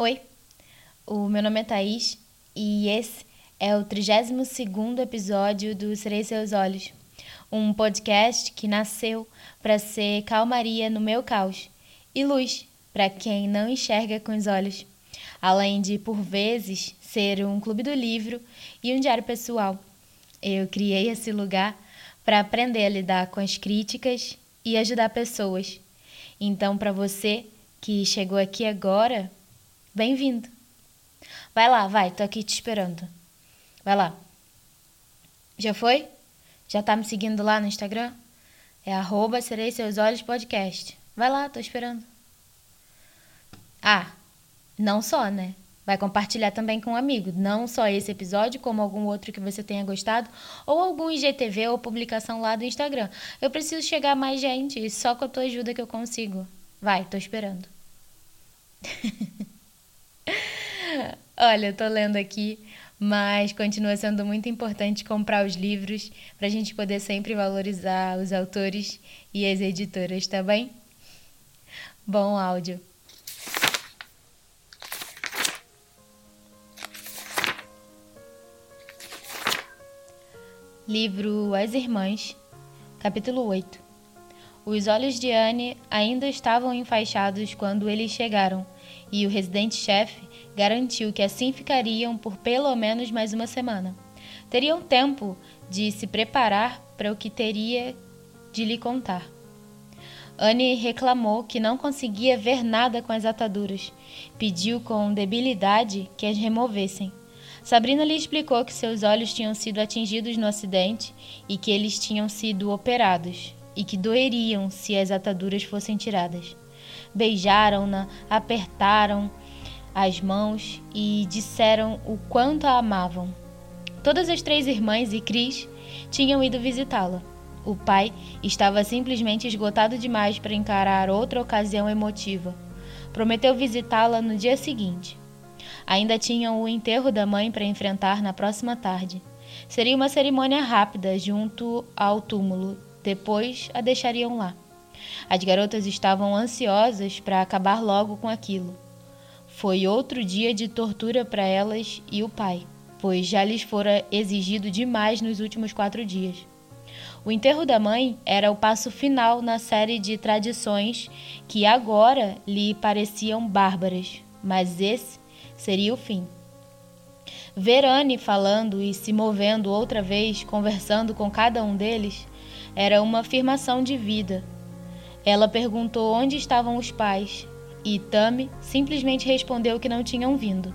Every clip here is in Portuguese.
Oi, o meu nome é Thaís e esse é o 32º episódio do Serei Seus Olhos, um podcast que nasceu para ser calmaria no meu caos e luz para quem não enxerga com os olhos, além de, por vezes, ser um clube do livro e um diário pessoal. Eu criei esse lugar para aprender a lidar com as críticas e ajudar pessoas. Então, para você que chegou aqui agora, bem-vindo. Vai lá, vai, tô aqui te esperando. Vai lá. Já foi? Já tá me seguindo lá no Instagram? É arroba Serei Seus Olhos Podcast. Vai lá, tô esperando. Ah, não só, né? Vai compartilhar também com um amigo, não só esse episódio, como algum outro que você tenha gostado, ou algum IGTV ou publicação lá do Instagram. Eu preciso chegar a mais gente, só com a tua ajuda que eu consigo. Vai, tô esperando. Olha, eu tô lendo aqui, mas continua sendo muito importante comprar os livros para a gente poder sempre valorizar os autores e as editoras, tá bem? Bom áudio. Livro As Irmãs, capítulo 8 Os olhos de Anne ainda estavam enfaixados quando eles chegaram, e o residente-chefe garantiu que assim ficariam por pelo menos mais uma semana. Teriam tempo de se preparar para o que teria de lhe contar. Anne reclamou que não conseguia ver nada com as ataduras. Pediu com debilidade que as removessem. Sabrina lhe explicou que seus olhos tinham sido atingidos no acidente e que eles tinham sido operados e que doeriam se as ataduras fossem tiradas. Beijaram-na, apertaram as mãos e disseram o quanto a amavam. Todas as três irmãs e Cris tinham ido visitá-la. O pai estava simplesmente esgotado demais para encarar outra ocasião emotiva. Prometeu visitá-la no dia seguinte. Ainda tinham o enterro da mãe para enfrentar na próxima tarde. Seria uma cerimônia rápida junto ao túmulo, depois a deixariam lá. As garotas estavam ansiosas para acabar logo com aquilo. Foi outro dia de tortura para elas e o pai, pois já lhes fora exigido demais nos últimos quatro dias. O enterro da mãe era o passo final na série de tradições que agora lhe pareciam bárbaras, mas esse seria o fim. Ver Anne falando e se movendo outra vez, conversando com cada um deles, era uma afirmação de vida. Ela perguntou onde estavam os pais e Tami simplesmente respondeu que não tinham vindo.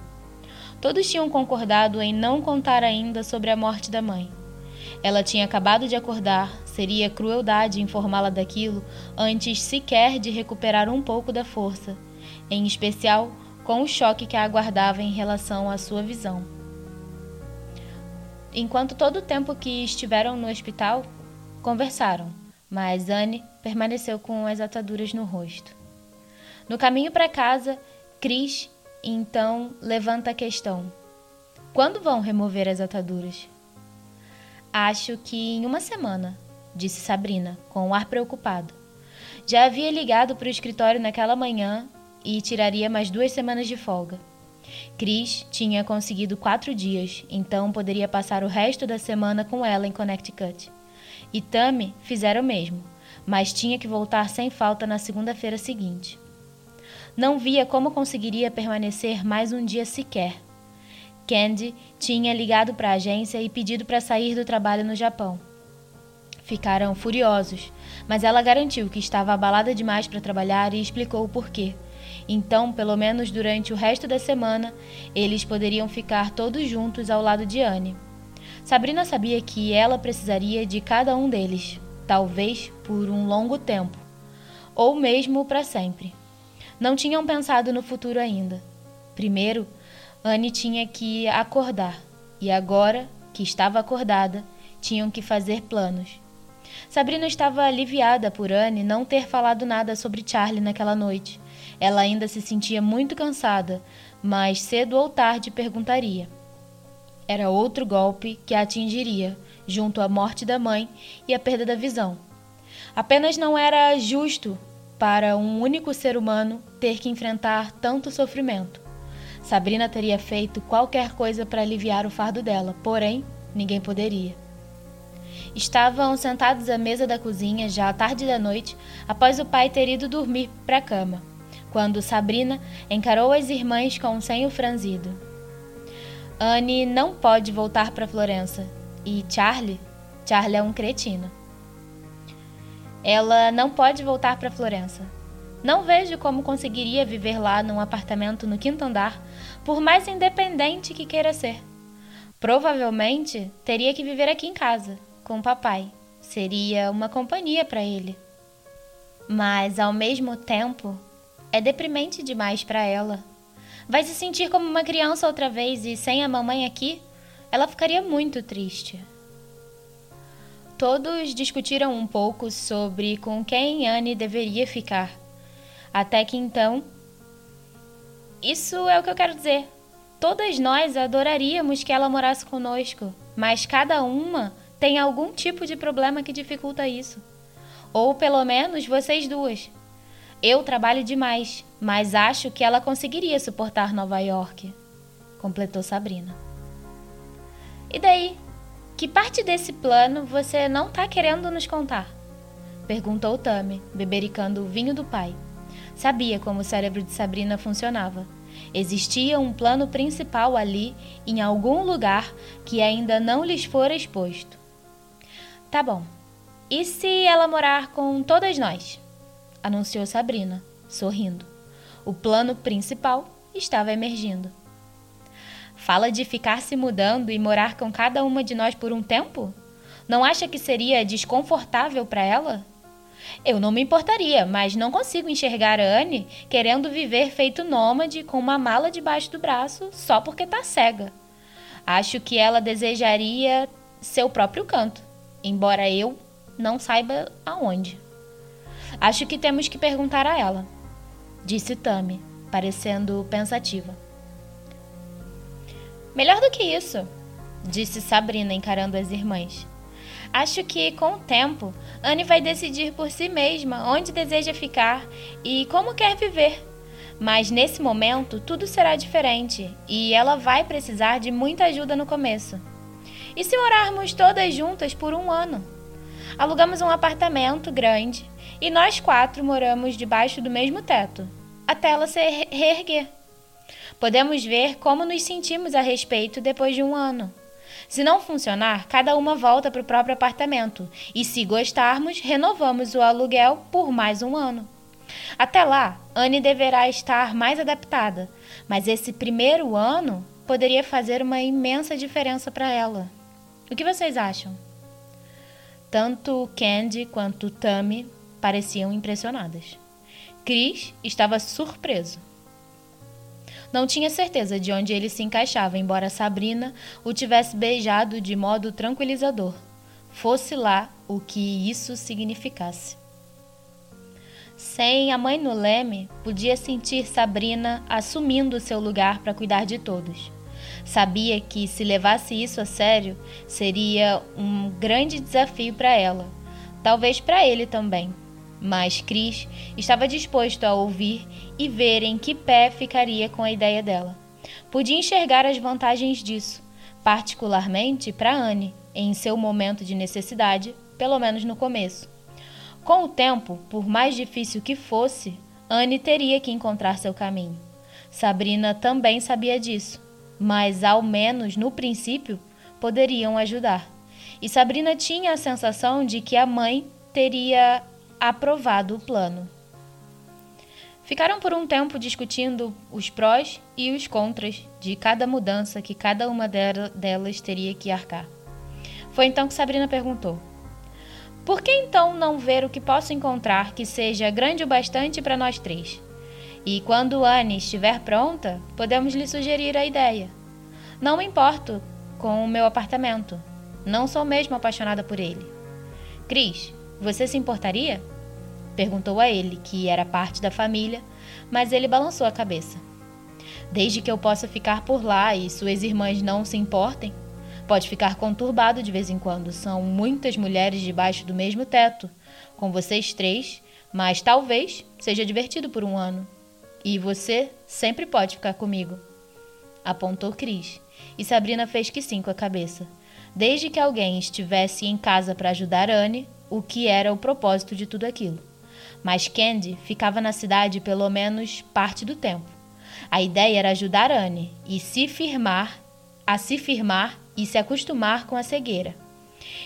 Todos tinham concordado em não contar ainda sobre a morte da mãe. Ela tinha acabado de acordar, seria crueldade informá-la daquilo antes sequer de recuperar um pouco da força, em especial com o choque que a aguardava em relação à sua visão. Enquanto todo o tempo que estiveram no hospital, conversaram, mas Anne permaneceu com as ataduras no rosto. No caminho para casa, Chris então levanta a questão: quando vão remover as ataduras? Acho que em uma semana, disse Sabrina, com um ar preocupado. Já havia ligado para o escritório naquela manhã e tiraria mais duas semanas de folga. Chris tinha conseguido quatro dias, então poderia passar o resto da semana com ela em Connecticut. E Tammy fizeram o mesmo, mas tinha que voltar sem falta na segunda-feira seguinte. Não via como conseguiria permanecer mais um dia sequer. Candy tinha ligado para a agência e pedido para sair do trabalho no Japão. Ficaram furiosos, mas ela garantiu que estava abalada demais para trabalhar e explicou o porquê. Então, pelo menos durante o resto da semana, eles poderiam ficar todos juntos ao lado de Anne. Sabrina sabia que ela precisaria de cada um deles, talvez por um longo tempo, ou mesmo para sempre. Não tinham pensado no futuro ainda. Primeiro, Anne tinha que acordar, e agora que estava acordada, tinham que fazer planos. Sabrina estava aliviada por Anne não ter falado nada sobre Charlie naquela noite. Ela ainda se sentia muito cansada, mas cedo ou tarde perguntaria. Era outro golpe que a atingiria, junto à morte da mãe e à perda da visão. Apenas não era justo para um único ser humano ter que enfrentar tanto sofrimento. Sabrina teria feito qualquer coisa para aliviar o fardo dela, porém, ninguém poderia. Estavam sentados à mesa da cozinha já à tarde da noite, após o pai ter ido dormir para a cama, quando Sabrina encarou as irmãs com um senho franzido. Anne não pode voltar para Florença. E Charlie? Charlie é um cretino. Ela não pode voltar para Florença. Não vejo como conseguiria viver lá num apartamento no quinto andar, por mais independente que queira ser. Provavelmente teria que viver aqui em casa, com o papai. Seria uma companhia para ele. Mas, ao mesmo tempo, é deprimente demais para ela. Vai se sentir como uma criança outra vez e sem a mamãe aqui, ela ficaria muito triste. Todos discutiram um pouco sobre com quem Anne deveria ficar. Até que então. Isso é o que eu quero dizer. Todas nós adoraríamos que ela morasse conosco, mas cada uma tem algum tipo de problema que dificulta isso. Ou pelo menos vocês duas. Eu trabalho demais, mas acho que ela conseguiria suportar Nova York, completou Sabrina. E daí? Que parte desse plano você não está querendo nos contar? Perguntou Tami, bebericando o vinho do pai. Sabia como o cérebro de Sabrina funcionava. Existia um plano principal ali, em algum lugar, que ainda não lhes fora exposto. Tá bom. E se ela morar com todas nós? anunciou Sabrina, sorrindo. O plano principal estava emergindo. Fala de ficar se mudando e morar com cada uma de nós por um tempo? Não acha que seria desconfortável para ela? Eu não me importaria, mas não consigo enxergar a Anne querendo viver feito nômade com uma mala debaixo do braço só porque tá cega. Acho que ela desejaria seu próprio canto, embora eu não saiba aonde. Acho que temos que perguntar a ela, disse Tami, parecendo pensativa. Melhor do que isso, disse Sabrina encarando as irmãs. Acho que, com o tempo, Anne vai decidir por si mesma onde deseja ficar e como quer viver. Mas nesse momento, tudo será diferente e ela vai precisar de muita ajuda no começo. E se morarmos todas juntas por um ano? Alugamos um apartamento grande e nós quatro moramos debaixo do mesmo teto, até ela se reerguer. Podemos ver como nos sentimos a respeito depois de um ano. Se não funcionar, cada uma volta para o próprio apartamento e, se gostarmos, renovamos o aluguel por mais um ano. Até lá, Anne deverá estar mais adaptada, mas esse primeiro ano poderia fazer uma imensa diferença para ela. O que vocês acham? Tanto Candy quanto Tammy pareciam impressionadas. Chris estava surpreso. Não tinha certeza de onde ele se encaixava, embora Sabrina o tivesse beijado de modo tranquilizador, fosse lá o que isso significasse. Sem a mãe no leme, podia sentir Sabrina assumindo seu lugar para cuidar de todos. Sabia que, se levasse isso a sério, seria um grande desafio para ela, talvez para ele também. Mas Chris estava disposto a ouvir e ver em que pé ficaria com a ideia dela. Podia enxergar as vantagens disso, particularmente para Anne, em seu momento de necessidade, pelo menos no começo. Com o tempo, por mais difícil que fosse, Anne teria que encontrar seu caminho. Sabrina também sabia disso, mas ao menos no princípio poderiam ajudar. E Sabrina tinha a sensação de que a mãe teria aprovado o plano. Ficaram por um tempo discutindo os prós e os contras de cada mudança que cada uma delas teria que arcar. Foi então que Sabrina perguntou: Por que então não ver o que posso encontrar que seja grande o bastante para nós três? E quando Anne estiver pronta, podemos lhe sugerir a ideia. Não me importo com o meu apartamento. Não sou mesmo apaixonada por ele. Cris, você se importaria? Perguntou a ele, que era parte da família, mas ele balançou a cabeça. Desde que eu possa ficar por lá e suas irmãs não se importem, pode ficar conturbado de vez em quando. São muitas mulheres debaixo do mesmo teto, com vocês três, mas talvez seja divertido por um ano. E você sempre pode ficar comigo. apontou Cris, e Sabrina fez que sim com a cabeça. Desde que alguém estivesse em casa para ajudar Anne, o que era o propósito de tudo aquilo. Mas Candy ficava na cidade pelo menos parte do tempo. A ideia era ajudar Anne e se firmar, a se firmar e se acostumar com a cegueira.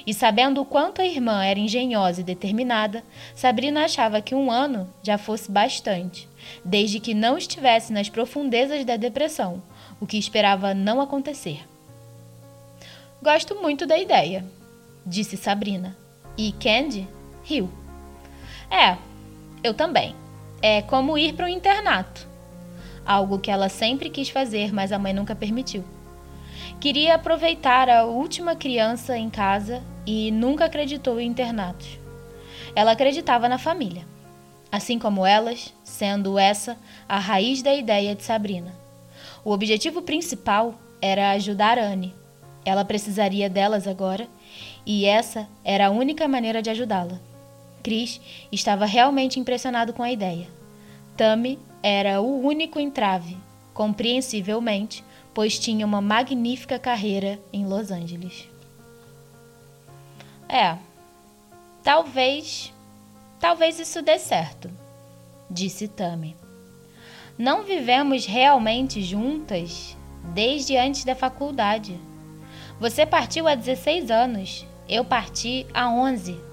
E sabendo o quanto a irmã era engenhosa e determinada, Sabrina achava que um ano já fosse bastante, desde que não estivesse nas profundezas da depressão, o que esperava não acontecer. Gosto muito da ideia, disse Sabrina. E Candy riu. É, eu também. É como ir para um internato. Algo que ela sempre quis fazer, mas a mãe nunca permitiu. Queria aproveitar a última criança em casa e nunca acreditou em internatos. Ela acreditava na família, assim como elas, sendo essa a raiz da ideia de Sabrina. O objetivo principal era ajudar Anne. Ela precisaria delas agora e essa era a única maneira de ajudá-la. Chris estava realmente impressionado com a ideia. Tammy era o único entrave, compreensivelmente, pois tinha uma magnífica carreira em Los Angeles. É, talvez, talvez isso dê certo, disse Tammy. Não vivemos realmente juntas desde antes da faculdade. Você partiu há 16 anos, eu parti há 11.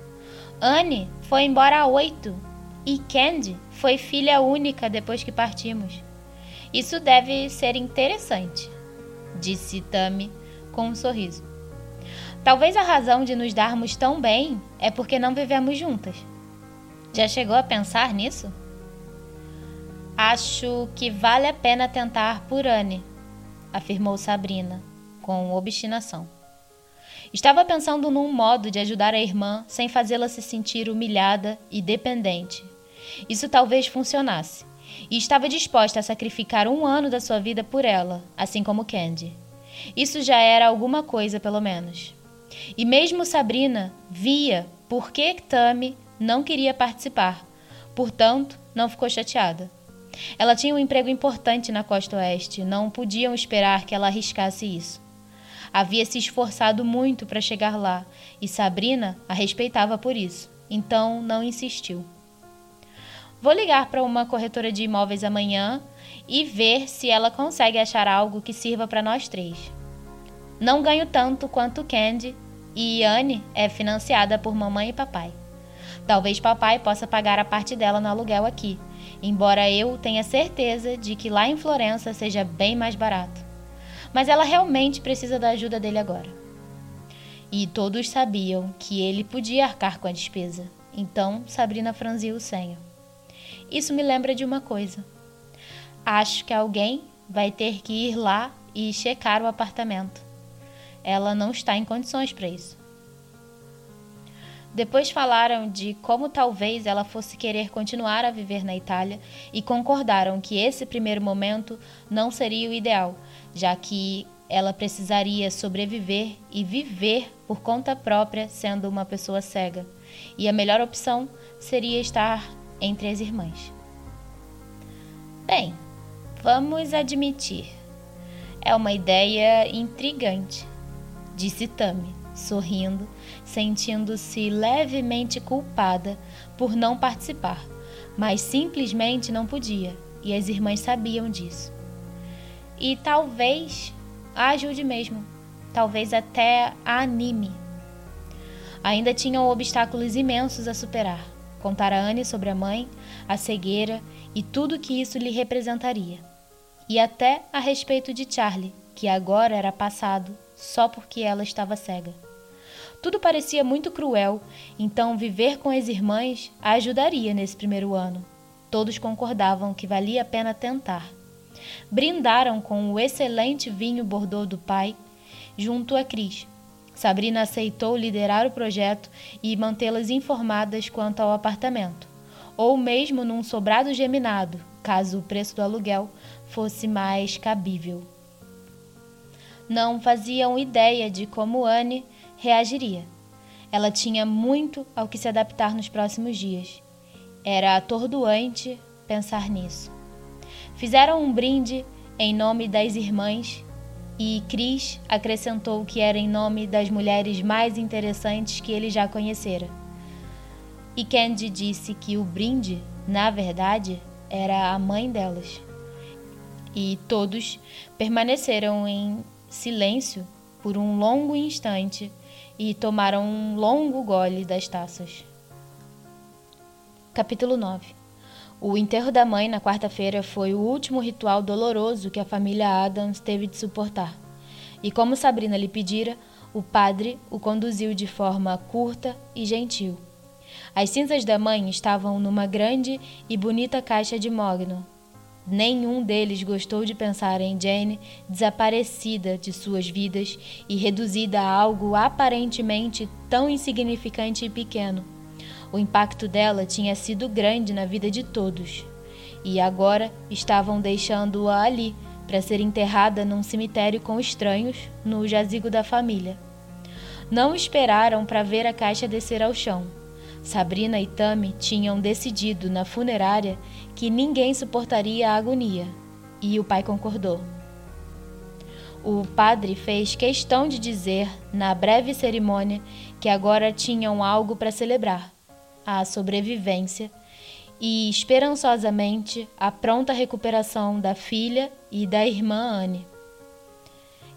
Anne foi embora há 8 e Candy foi filha única depois que partimos. Isso deve ser interessante disse Tami com um sorriso. Talvez a razão de nos darmos tão bem é porque não vivemos juntas. Já chegou a pensar nisso? Acho que vale a pena tentar por Anne, afirmou Sabrina, com obstinação. Estava pensando num modo de ajudar a irmã sem fazê-la se sentir humilhada e dependente. Isso talvez funcionasse e estava disposta a sacrificar um ano da sua vida por ela, assim como Candy. Isso já era alguma coisa, pelo menos. E mesmo Sabrina via por que Tammy não queria participar, portanto, não ficou chateada. Ela tinha um emprego importante na costa oeste, não podiam esperar que ela arriscasse isso. Havia se esforçado muito para chegar lá e Sabrina a respeitava por isso, então não insistiu. Vou ligar para uma corretora de imóveis amanhã e ver se ela consegue achar algo que sirva para nós três. Não ganho tanto quanto Candy e Anne é financiada por mamãe e papai. Talvez papai possa pagar a parte dela no aluguel aqui, embora eu tenha certeza de que lá em Florença seja bem mais barato. Mas ela realmente precisa da ajuda dele agora. E todos sabiam que ele podia arcar com a despesa, então Sabrina franziu o senho. Isso me lembra de uma coisa. Acho que alguém vai ter que ir lá e checar o apartamento. Ela não está em condições para isso. Depois falaram de como talvez ela fosse querer continuar a viver na Itália e concordaram que esse primeiro momento não seria o ideal, já que ela precisaria sobreviver e viver por conta própria sendo uma pessoa cega. E a melhor opção seria estar entre as irmãs. Bem, vamos admitir. É uma ideia intrigante, disse Tami, sorrindo, sentindo-se levemente culpada por não participar, mas simplesmente não podia, e as irmãs sabiam disso. E talvez a ajude mesmo, talvez até a anime. Ainda tinham obstáculos imensos a superar contar a Anne sobre a mãe, a cegueira e tudo que isso lhe representaria. E até a respeito de Charlie, que agora era passado só porque ela estava cega. Tudo parecia muito cruel, então viver com as irmãs a ajudaria nesse primeiro ano. Todos concordavam que valia a pena tentar. Brindaram com o excelente vinho Bordeaux do pai junto a Cris, Sabrina aceitou liderar o projeto e mantê-las informadas quanto ao apartamento, ou mesmo num sobrado geminado, caso o preço do aluguel fosse mais cabível. Não faziam ideia de como Anne reagiria. Ela tinha muito ao que se adaptar nos próximos dias. Era atordoante pensar nisso. Fizeram um brinde em nome das irmãs, e Cris acrescentou que era em nome das mulheres mais interessantes que ele já conhecera. E Candy disse que o brinde, na verdade, era a mãe delas. E todos permaneceram em silêncio por um longo instante e tomaram um longo gole das taças. Capítulo 9 O enterro da mãe na quarta-feira foi o último ritual doloroso que a família Adams teve de suportar. E como Sabrina lhe pedira, o padre o conduziu de forma curta e gentil. As cinzas da mãe estavam numa grande e bonita caixa de mogno. Nenhum deles gostou de pensar em Jane desaparecida de suas vidas e reduzida a algo aparentemente tão insignificante e pequeno. O impacto dela tinha sido grande na vida de todos. E agora estavam deixando-a ali para ser enterrada num cemitério com estranhos no jazigo da família. Não esperaram para ver a caixa descer ao chão. Sabrina e Tami tinham decidido na funerária que ninguém suportaria a agonia, e o pai concordou. O padre fez questão de dizer, na breve cerimônia, que agora tinham algo para celebrar a sobrevivência e, esperançosamente, a pronta recuperação da filha e da irmã Anne,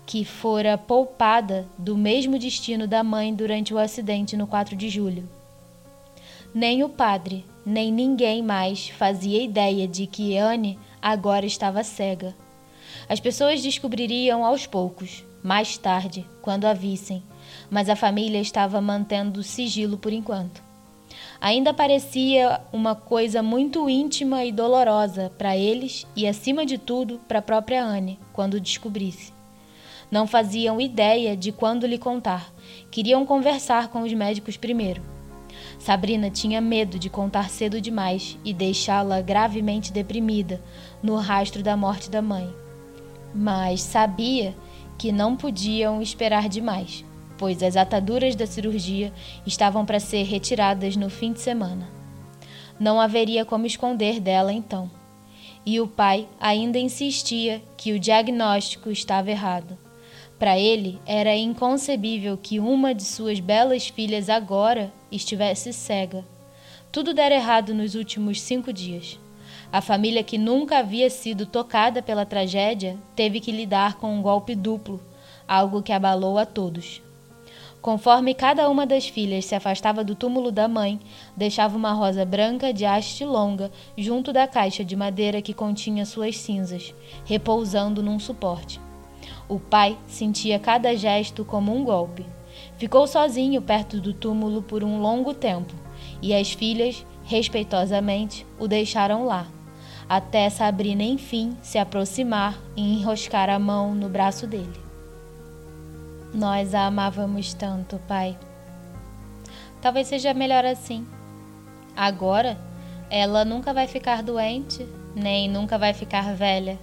que fora poupada do mesmo destino da mãe durante o acidente no 4 de julho. Nem o padre, nem ninguém mais fazia ideia de que Anne agora estava cega. As pessoas descobririam aos poucos, mais tarde, quando a vissem, mas a família estava mantendo sigilo por enquanto ainda parecia uma coisa muito íntima e dolorosa para eles e, acima de tudo, para a própria Anne, quando descobrisse. Não faziam ideia de quando lhe contar. Queriam conversar com os médicos primeiro. Sabrina tinha medo de contar cedo demais e deixá-la gravemente deprimida no rastro da morte da mãe. Mas sabia que não podiam esperar demais pois as ataduras da cirurgia estavam para ser retiradas no fim de semana. Não haveria como esconder dela então. E o pai ainda insistia que o diagnóstico estava errado. Para ele, era inconcebível que uma de suas belas filhas agora estivesse cega. Tudo dera errado nos últimos cinco dias. A família que nunca havia sido tocada pela tragédia teve que lidar com um golpe duplo, algo que abalou a todos. Conforme cada uma das filhas se afastava do túmulo da mãe, deixava uma rosa branca de haste longa junto da caixa de madeira que continha suas cinzas, repousando num suporte. O pai sentia cada gesto como um golpe. Ficou sozinho perto do túmulo por um longo tempo, e as filhas, respeitosamente, o deixaram lá, até Sabrina enfim se aproximar e enroscar a mão no braço dele. Nós a amávamos tanto, Pai. Talvez seja melhor assim. Agora, ela nunca vai ficar doente, nem nunca vai ficar velha.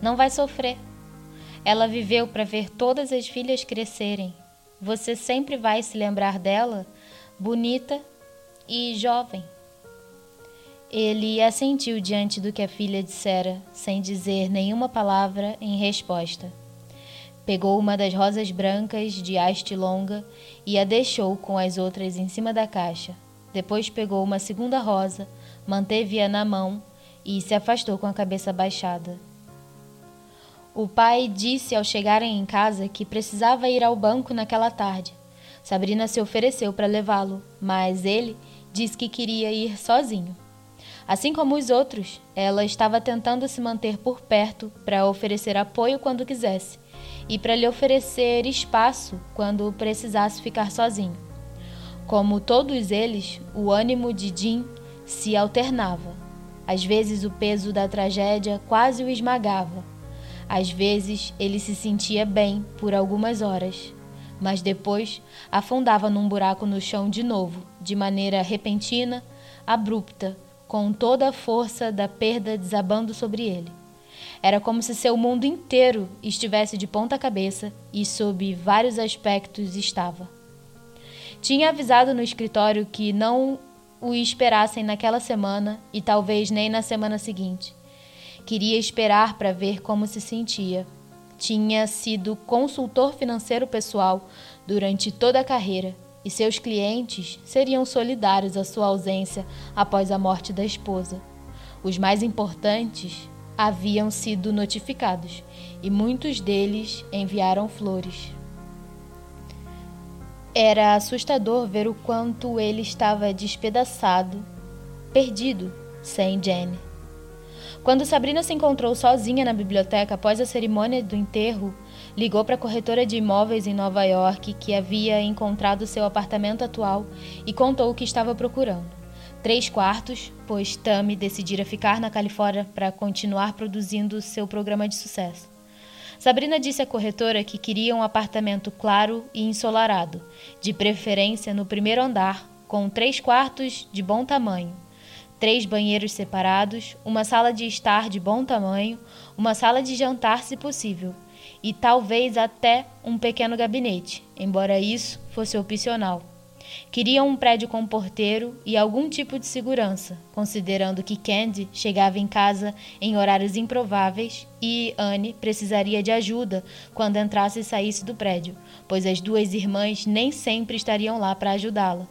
Não vai sofrer. Ela viveu para ver todas as filhas crescerem. Você sempre vai se lembrar dela, bonita e jovem. Ele assentiu diante do que a filha dissera, sem dizer nenhuma palavra em resposta. Pegou uma das rosas brancas de haste longa e a deixou com as outras em cima da caixa. Depois pegou uma segunda rosa, manteve-a na mão e se afastou com a cabeça baixada. O pai disse ao chegarem em casa que precisava ir ao banco naquela tarde. Sabrina se ofereceu para levá-lo, mas ele disse que queria ir sozinho. Assim como os outros, ela estava tentando se manter por perto para oferecer apoio quando quisesse e para lhe oferecer espaço quando precisasse ficar sozinho. Como todos eles, o ânimo de Jim se alternava. Às vezes o peso da tragédia quase o esmagava. Às vezes ele se sentia bem por algumas horas, mas depois afundava num buraco no chão de novo, de maneira repentina, abrupta, com toda a força da perda desabando sobre ele. Era como se seu mundo inteiro estivesse de ponta cabeça e, sob vários aspectos, estava. Tinha avisado no escritório que não o esperassem naquela semana e talvez nem na semana seguinte. Queria esperar para ver como se sentia. Tinha sido consultor financeiro pessoal durante toda a carreira e seus clientes seriam solidários à sua ausência após a morte da esposa. Os mais importantes haviam sido notificados e muitos deles enviaram flores. Era assustador ver o quanto ele estava despedaçado, perdido, sem Jenny. Quando Sabrina se encontrou sozinha na biblioteca após a cerimônia do enterro, ligou para a corretora de imóveis em Nova York que havia encontrado seu apartamento atual e contou o que estava procurando. Três quartos, pois Tammy decidira ficar na Califórnia para continuar produzindo seu programa de sucesso. Sabrina disse à corretora que queria um apartamento claro e ensolarado, de preferência no primeiro andar, com três quartos de bom tamanho, três banheiros separados, uma sala de estar de bom tamanho, uma sala de jantar, se possível, e talvez até um pequeno gabinete, embora isso fosse opcional. Queriam um prédio com porteiro e algum tipo de segurança, considerando que Candy chegava em casa em horários improváveis e Anne precisaria de ajuda quando entrasse e saísse do prédio, pois as duas irmãs nem sempre estariam lá para ajudá-la,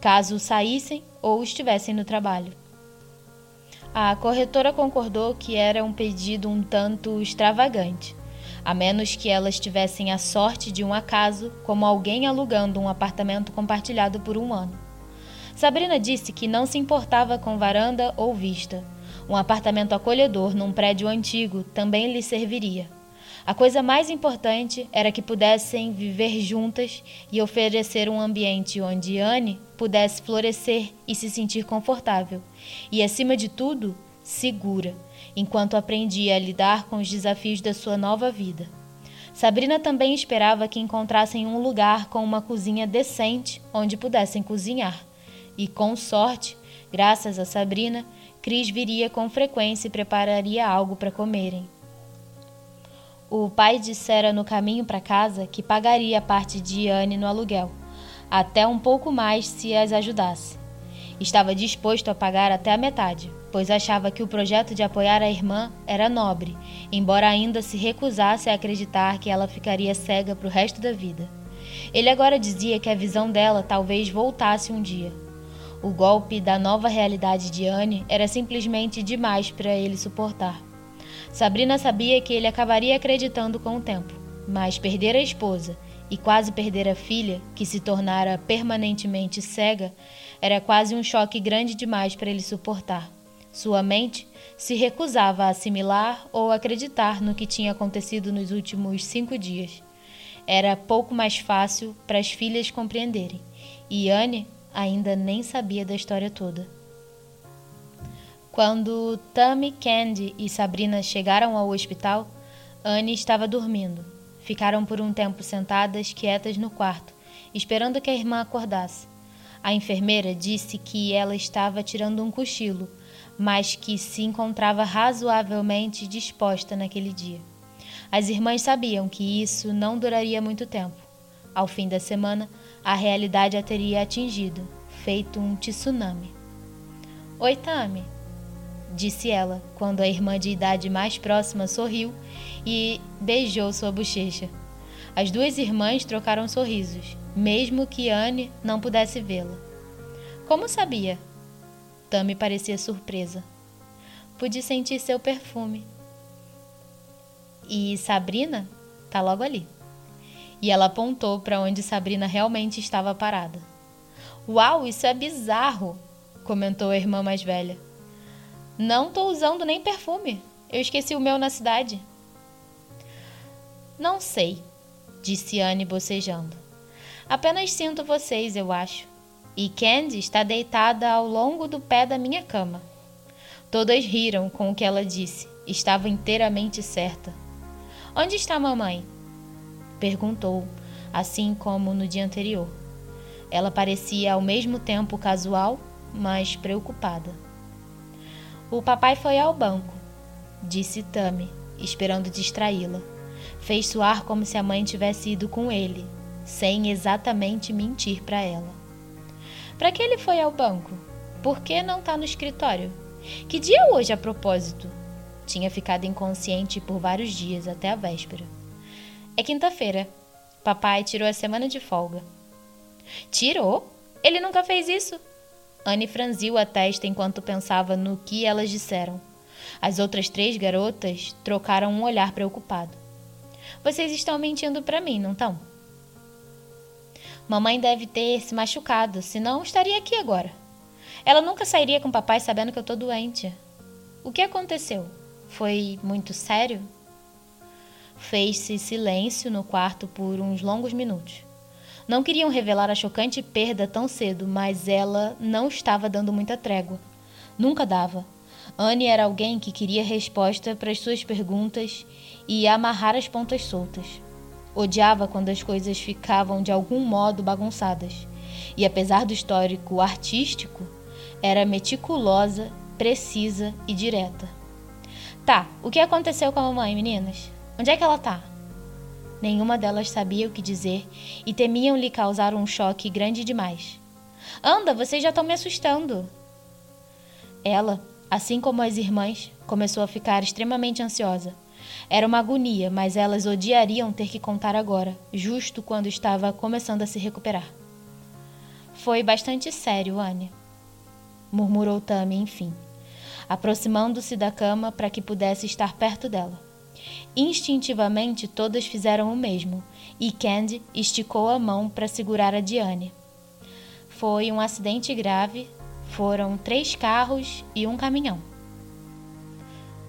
caso saíssem ou estivessem no trabalho. A corretora concordou que era um pedido um tanto extravagante, a menos que elas tivessem a sorte de um acaso, como alguém alugando um apartamento compartilhado por um ano. Sabrina disse que não se importava com varanda ou vista. Um apartamento acolhedor num prédio antigo também lhe serviria. A coisa mais importante era que pudessem viver juntas e oferecer um ambiente onde Anne pudesse florescer e se sentir confortável. E, acima de tudo, segura enquanto aprendia a lidar com os desafios da sua nova vida. Sabrina também esperava que encontrassem um lugar com uma cozinha decente onde pudessem cozinhar. E com sorte, graças a Sabrina, Cris viria com frequência e prepararia algo para comerem. O pai dissera no caminho para casa que pagaria a parte de Anne no aluguel, até um pouco mais se as ajudasse. Estava disposto a pagar até a metade, pois achava que o projeto de apoiar a irmã era nobre, embora ainda se recusasse a acreditar que ela ficaria cega para o resto da vida. Ele agora dizia que a visão dela talvez voltasse um dia. O golpe da nova realidade de Anne era simplesmente demais para ele suportar. Sabrina sabia que ele acabaria acreditando com o tempo, mas perder a esposa e quase perder a filha, que se tornara permanentemente cega, era quase um choque grande demais para ele suportar. Sua mente se recusava a assimilar ou acreditar no que tinha acontecido nos últimos cinco dias. Era pouco mais fácil para as filhas compreenderem, e Anne ainda nem sabia da história toda. Quando Tammy, Candy e Sabrina chegaram ao hospital, Anne estava dormindo. Ficaram por um tempo sentadas, quietas no quarto, esperando que a irmã acordasse. A enfermeira disse que ela estava tirando um cochilo mas que se encontrava razoavelmente disposta naquele dia. As irmãs sabiam que isso não duraria muito tempo. Ao fim da semana, a realidade a teria atingido, feito um tsunami. Oi, Tami, disse ela, quando a irmã de idade mais próxima sorriu e beijou sua bochecha. As duas irmãs trocaram sorrisos, mesmo que Anne não pudesse vê-la. Como sabia? Tami parecia surpresa. Pude sentir seu perfume. E Sabrina tá logo ali. E ela apontou para onde Sabrina realmente estava parada. Uau, isso é bizarro, comentou a irmã mais velha. Não tô usando nem perfume. Eu esqueci o meu na cidade. Não sei, disse Anne bocejando. Apenas sinto vocês, eu acho e Candy está deitada ao longo do pé da minha cama. Todas riram com o que ela disse. Estava inteiramente certa. Onde está mamãe? Perguntou, assim como no dia anterior. Ela parecia ao mesmo tempo casual, mas preocupada. O papai foi ao banco, disse Tammy, esperando distraí-la. Fez soar como se a mãe tivesse ido com ele, sem exatamente mentir para ela. Para que ele foi ao banco? Por que não está no escritório? Que dia é hoje a propósito? Tinha ficado inconsciente por vários dias até a véspera. É quinta-feira. Papai tirou a semana de folga. Tirou? Ele nunca fez isso. Anne franziu a testa enquanto pensava no que elas disseram. As outras três garotas trocaram um olhar preocupado. Vocês estão mentindo para mim, não estão? Mamãe deve ter se machucado, senão estaria aqui agora. Ela nunca sairia com papai sabendo que eu tô doente. O que aconteceu? Foi muito sério? Fez-se silêncio no quarto por uns longos minutos. Não queriam revelar a chocante perda tão cedo, mas ela não estava dando muita trégua. Nunca dava. Anne era alguém que queria resposta para as suas perguntas e amarrar as pontas soltas. Odiava quando as coisas ficavam de algum modo bagunçadas. E apesar do histórico artístico, era meticulosa, precisa e direta. Tá, o que aconteceu com a mamãe, meninas? Onde é que ela tá? Nenhuma delas sabia o que dizer e temiam lhe causar um choque grande demais. Anda, vocês já estão me assustando. Ela, assim como as irmãs, começou a ficar extremamente ansiosa. Era uma agonia, mas elas odiariam ter que contar agora, justo quando estava começando a se recuperar. Foi bastante sério, Anne, murmurou Tammy, enfim, aproximando-se da cama para que pudesse estar perto dela. Instintivamente, todas fizeram o mesmo, e Candy esticou a mão para segurar a Diane. Foi um acidente grave, foram três carros e um caminhão.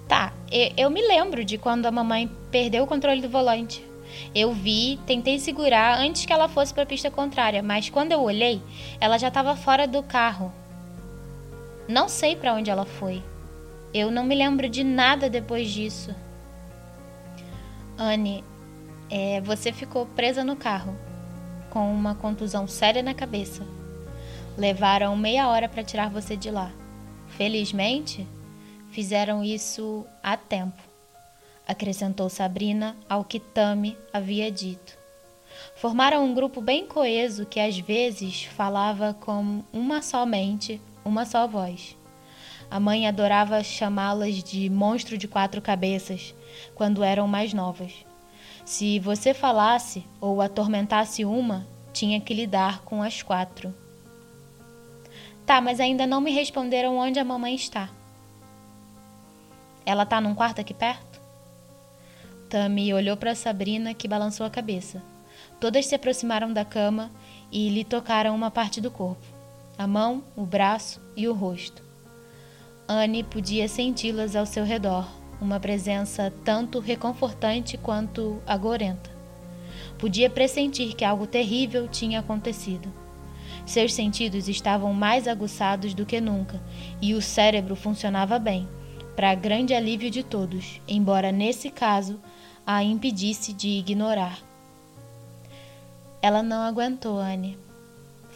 Tá, eu me lembro de quando a mamãe perdeu o controle do volante. Eu vi, tentei segurar antes que ela fosse para a pista contrária, mas quando eu olhei, ela já estava fora do carro. Não sei para onde ela foi. Eu não me lembro de nada depois disso. Anne, é, você ficou presa no carro, com uma contusão séria na cabeça. Levaram meia hora para tirar você de lá. Felizmente, fizeram isso a tempo, acrescentou Sabrina ao que Tami havia dito. Formaram um grupo bem coeso que às vezes falava com uma só mente, uma só voz. A mãe adorava chamá-las de monstro de quatro cabeças quando eram mais novas. Se você falasse ou atormentasse uma, tinha que lidar com as quatro. Tá, mas ainda não me responderam onde a mamãe está. Ela tá num quarto aqui perto? Tammy olhou para Sabrina, que balançou a cabeça. Todas se aproximaram da cama e lhe tocaram uma parte do corpo: a mão, o braço e o rosto. Anne podia senti-las ao seu redor, uma presença tanto reconfortante quanto agorenta. Podia pressentir que algo terrível tinha acontecido. Seus sentidos estavam mais aguçados do que nunca e o cérebro funcionava bem, para grande alívio de todos, embora nesse caso a impedisse de ignorar. Ela não aguentou, Anne.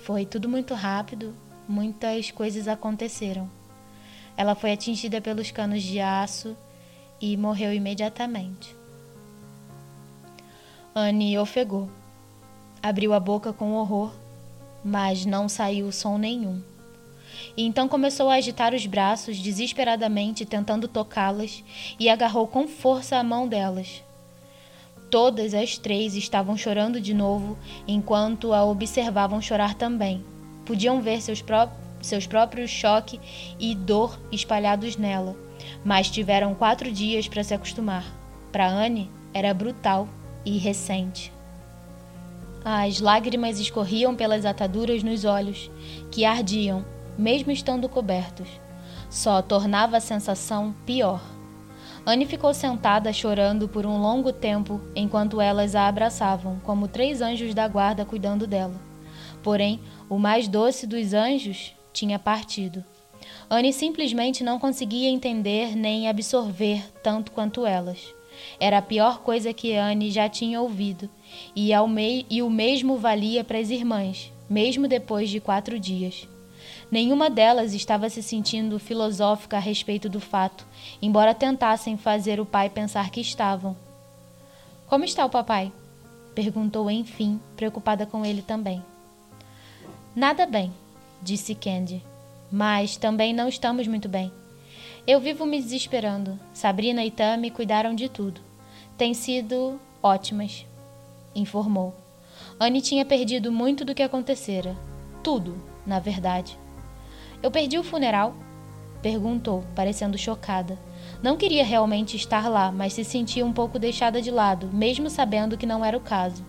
Foi tudo muito rápido, muitas coisas aconteceram. Ela foi atingida pelos canos de aço e morreu imediatamente. Anne ofegou. Abriu a boca com horror, mas não saiu som nenhum. E então começou a agitar os braços desesperadamente, tentando tocá-las, e agarrou com força a mão delas. Todas as três estavam chorando de novo, enquanto a observavam chorar também. Podiam ver seus próprios seus próprios choque e dor espalhados nela, mas tiveram quatro dias para se acostumar. Para Anne, era brutal e recente. As lágrimas escorriam pelas ataduras nos olhos, que ardiam, mesmo estando cobertos. Só tornava a sensação pior. Anne ficou sentada chorando por um longo tempo enquanto elas a abraçavam, como três anjos da guarda cuidando dela. Porém, o mais doce dos anjos tinha partido. Anne simplesmente não conseguia entender nem absorver tanto quanto elas. Era a pior coisa que Anne já tinha ouvido, e, e o mesmo valia para as irmãs, mesmo depois de quatro dias. Nenhuma delas estava se sentindo filosófica a respeito do fato, embora tentassem fazer o pai pensar que estavam. Como está o papai? perguntou enfim, preocupada com ele também. Nada bem, disse Candy. Mas também não estamos muito bem. Eu vivo me desesperando. Sabrina e Tami cuidaram de tudo. Tem sido ótimas, informou. Anne tinha perdido muito do que acontecera. Tudo, na verdade. Eu perdi o funeral? Perguntou, parecendo chocada. Não queria realmente estar lá, mas se sentia um pouco deixada de lado, mesmo sabendo que não era o caso.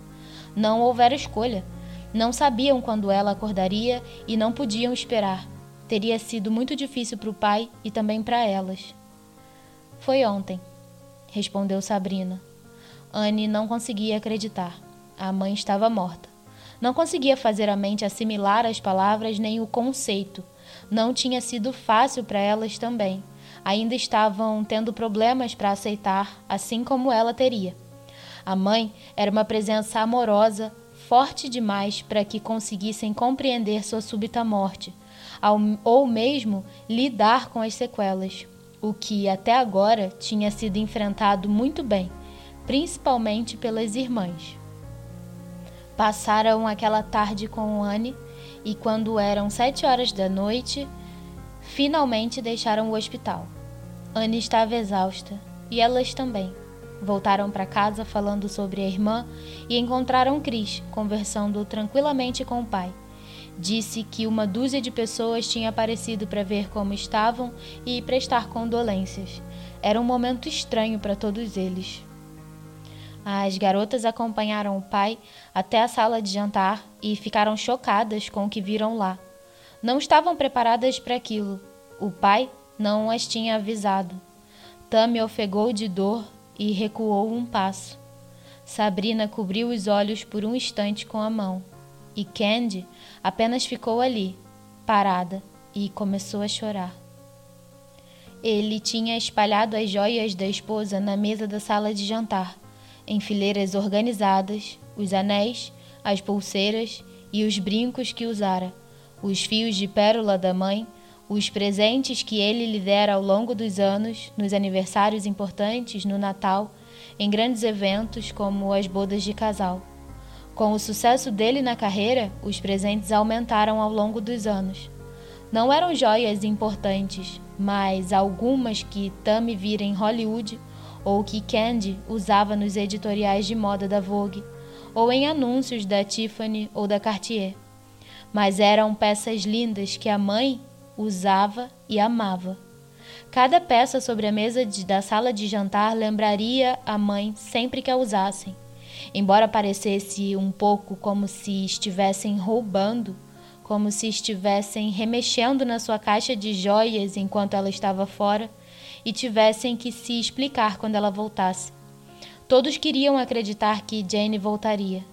Não houvera escolha. Não sabiam quando ela acordaria e não podiam esperar. Teria sido muito difícil para o pai e também para elas. Foi ontem, respondeu Sabrina. Anne não conseguia acreditar. A mãe estava morta. Não conseguia fazer a mente assimilar as palavras nem o conceito. Não tinha sido fácil para elas também. Ainda estavam tendo problemas para aceitar, assim como ela teria. A mãe era uma presença amorosa, forte demais para que conseguissem compreender sua súbita morte ou mesmo lidar com as sequelas, o que até agora tinha sido enfrentado muito bem, principalmente pelas irmãs. Passaram aquela tarde com Anne e, quando eram sete horas da noite, finalmente deixaram o hospital. Anne estava exausta e elas também. Voltaram para casa falando sobre a irmã e encontraram Chris conversando tranquilamente com o pai. Disse que uma dúzia de pessoas tinha aparecido para ver como estavam e prestar condolências. Era um momento estranho para todos eles. As garotas acompanharam o pai até a sala de jantar e ficaram chocadas com o que viram lá. Não estavam preparadas para aquilo. O pai não as tinha avisado. Tammy ofegou de dor e recuou um passo. Sabrina cobriu os olhos por um instante com a mão. E Candy apenas ficou ali, parada, e começou a chorar. Ele tinha espalhado as joias da esposa na mesa da sala de jantar, em fileiras organizadas, os anéis, as pulseiras e os brincos que usara, os fios de pérola da mãe, os presentes que ele lhe dera ao longo dos anos, nos aniversários importantes, no Natal, em grandes eventos como as bodas de casal. Com o sucesso dele na carreira, os presentes aumentaram ao longo dos anos. Não eram joias importantes, mas algumas que Tammy vira em Hollywood ou que Candy usava nos editoriais de moda da Vogue ou em anúncios da Tiffany ou da Cartier. Mas eram peças lindas que a mãe usava e amava. Cada peça sobre a mesa de, da sala de jantar lembraria a mãe sempre que a usassem. Embora parecesse um pouco como se estivessem roubando, como se estivessem remexendo na sua caixa de joias enquanto ela estava fora e tivessem que se explicar quando ela voltasse. Todos queriam acreditar que Jane voltaria.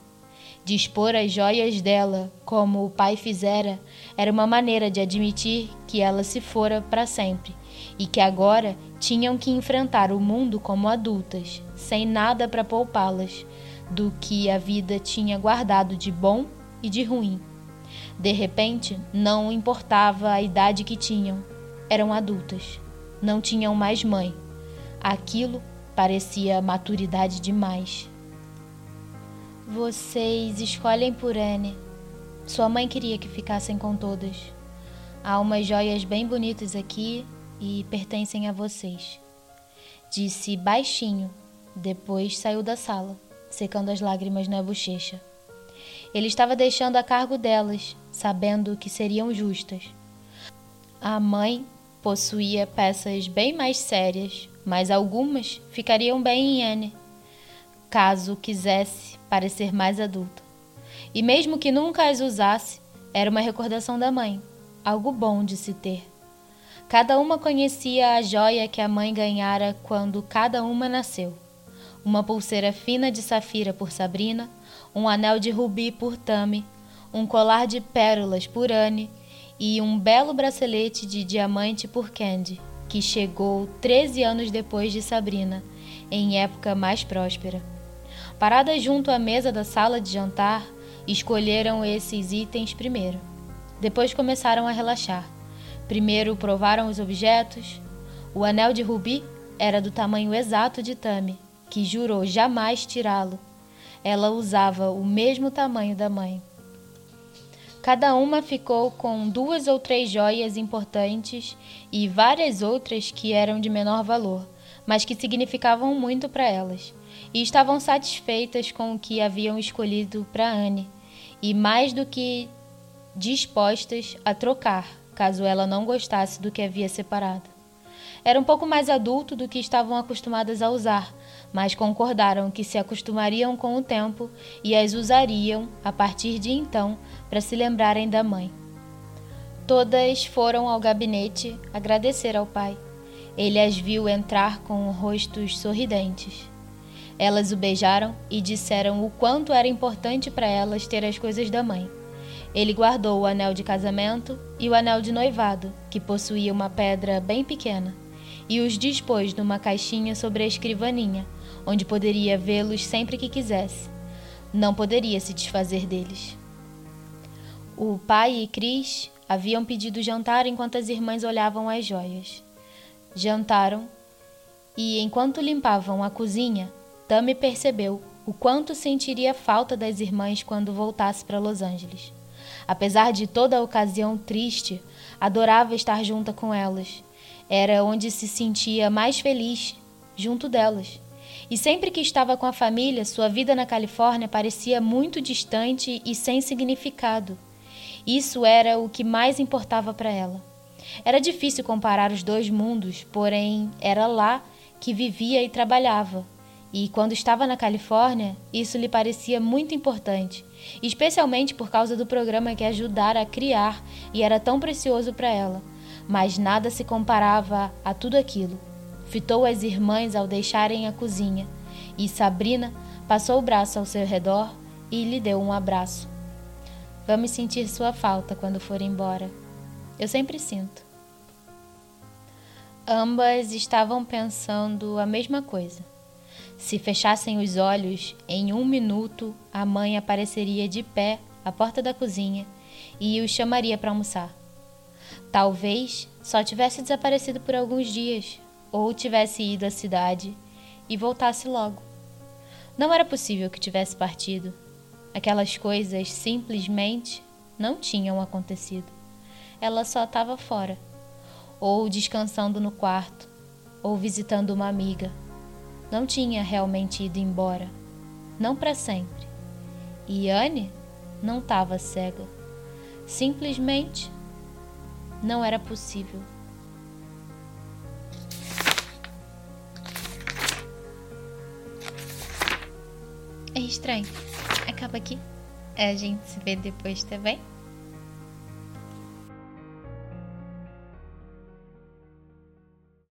Dispor as joias dela, como o pai fizera, era uma maneira de admitir que ela se fora para sempre e que agora tinham que enfrentar o mundo como adultas, sem nada para poupá-las, do que a vida tinha guardado de bom e de ruim. De repente, não importava a idade que tinham, eram adultas, não tinham mais mãe. Aquilo parecia maturidade demais. Vocês escolhem por Anne. Sua mãe queria que ficassem com todas. Há umas joias bem bonitas aqui e pertencem a vocês. Disse baixinho, depois saiu da sala secando as lágrimas na bochecha. Ele estava deixando a cargo delas, sabendo que seriam justas. A mãe possuía peças bem mais sérias, mas algumas ficariam bem em Anne, caso quisesse parecer mais adulta. E mesmo que nunca as usasse, era uma recordação da mãe, algo bom de se ter. Cada uma conhecia a joia que a mãe ganhara quando cada uma nasceu uma pulseira fina de safira por Sabrina, um anel de rubi por Tami, um colar de pérolas por Anne e um belo bracelete de diamante por Candy, que chegou 13 anos depois de Sabrina, em época mais próspera. Paradas junto à mesa da sala de jantar, escolheram esses itens primeiro. Depois começaram a relaxar. Primeiro provaram os objetos. O anel de rubi era do tamanho exato de Tami, que jurou jamais tirá-lo. Ela usava o mesmo tamanho da mãe. Cada uma ficou com duas ou três joias importantes e várias outras que eram de menor valor, mas que significavam muito para elas, e estavam satisfeitas com o que haviam escolhido para Anne, e mais do que dispostas a trocar, caso ela não gostasse do que havia separado. Era um pouco mais adulto do que estavam acostumadas a usar, mas concordaram que se acostumariam com o tempo e as usariam a partir de então para se lembrarem da mãe. Todas foram ao gabinete agradecer ao pai. Ele as viu entrar com rostos sorridentes. Elas o beijaram e disseram o quanto era importante para elas ter as coisas da mãe. Ele guardou o anel de casamento e o anel de noivado, que possuía uma pedra bem pequena e os dispôs numa caixinha sobre a escrivaninha, onde poderia vê-los sempre que quisesse. Não poderia se desfazer deles. O pai e Cris haviam pedido jantar enquanto as irmãs olhavam as joias. Jantaram e, enquanto limpavam a cozinha, Tammy percebeu o quanto sentiria falta das irmãs quando voltasse para Los Angeles. Apesar de toda a ocasião triste, adorava estar junta com elas era onde se sentia mais feliz, junto delas. E sempre que estava com a família, sua vida na Califórnia parecia muito distante e sem significado. Isso era o que mais importava para ela. Era difícil comparar os dois mundos, porém era lá que vivia e trabalhava. E quando estava na Califórnia, isso lhe parecia muito importante, especialmente por causa do programa que ajudara a criar e era tão precioso para ela mas nada se comparava a tudo aquilo. Fitou as irmãs ao deixarem a cozinha, e Sabrina passou o braço ao seu redor e lhe deu um abraço. Vamos sentir sua falta quando for embora. Eu sempre sinto. Ambas estavam pensando a mesma coisa. Se fechassem os olhos, em um minuto a mãe apareceria de pé à porta da cozinha e os chamaria para almoçar. Talvez só tivesse desaparecido por alguns dias, ou tivesse ido à cidade e voltasse logo. Não era possível que tivesse partido. Aquelas coisas simplesmente não tinham acontecido. Ela só estava fora, ou descansando no quarto, ou visitando uma amiga. Não tinha realmente ido embora, não para sempre. E Anne não estava cega. Simplesmente não era possível. É estranho. Acaba aqui. A gente se vê depois, tá bem?